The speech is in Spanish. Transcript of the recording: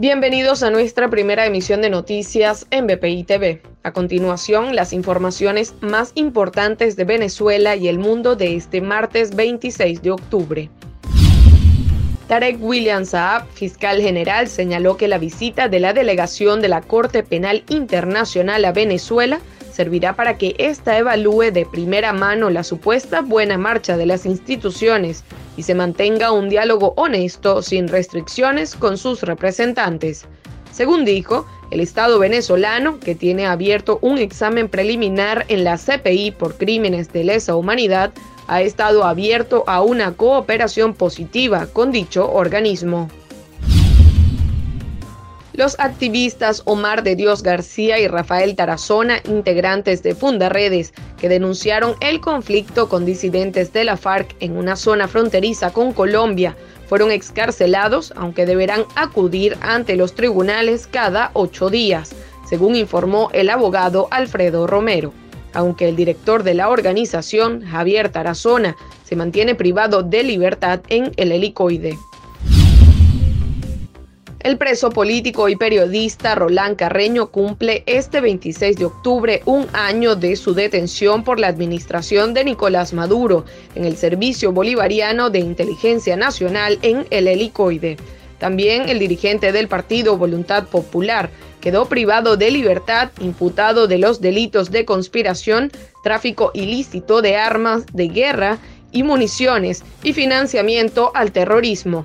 Bienvenidos a nuestra primera emisión de noticias en BPI TV. A continuación, las informaciones más importantes de Venezuela y el mundo de este martes 26 de octubre. Tarek William Saab, fiscal general, señaló que la visita de la delegación de la Corte Penal Internacional a Venezuela servirá para que ésta evalúe de primera mano la supuesta buena marcha de las instituciones y se mantenga un diálogo honesto sin restricciones con sus representantes. Según dijo, el Estado venezolano, que tiene abierto un examen preliminar en la CPI por crímenes de lesa humanidad, ha estado abierto a una cooperación positiva con dicho organismo. Los activistas Omar de Dios García y Rafael Tarazona, integrantes de Fundaredes, que denunciaron el conflicto con disidentes de la FARC en una zona fronteriza con Colombia, fueron excarcelados, aunque deberán acudir ante los tribunales cada ocho días, según informó el abogado Alfredo Romero. Aunque el director de la organización, Javier Tarazona, se mantiene privado de libertad en el helicoide. El preso político y periodista Roland Carreño cumple este 26 de octubre un año de su detención por la administración de Nicolás Maduro en el Servicio Bolivariano de Inteligencia Nacional en el helicoide. También el dirigente del partido Voluntad Popular quedó privado de libertad imputado de los delitos de conspiración, tráfico ilícito de armas de guerra y municiones y financiamiento al terrorismo.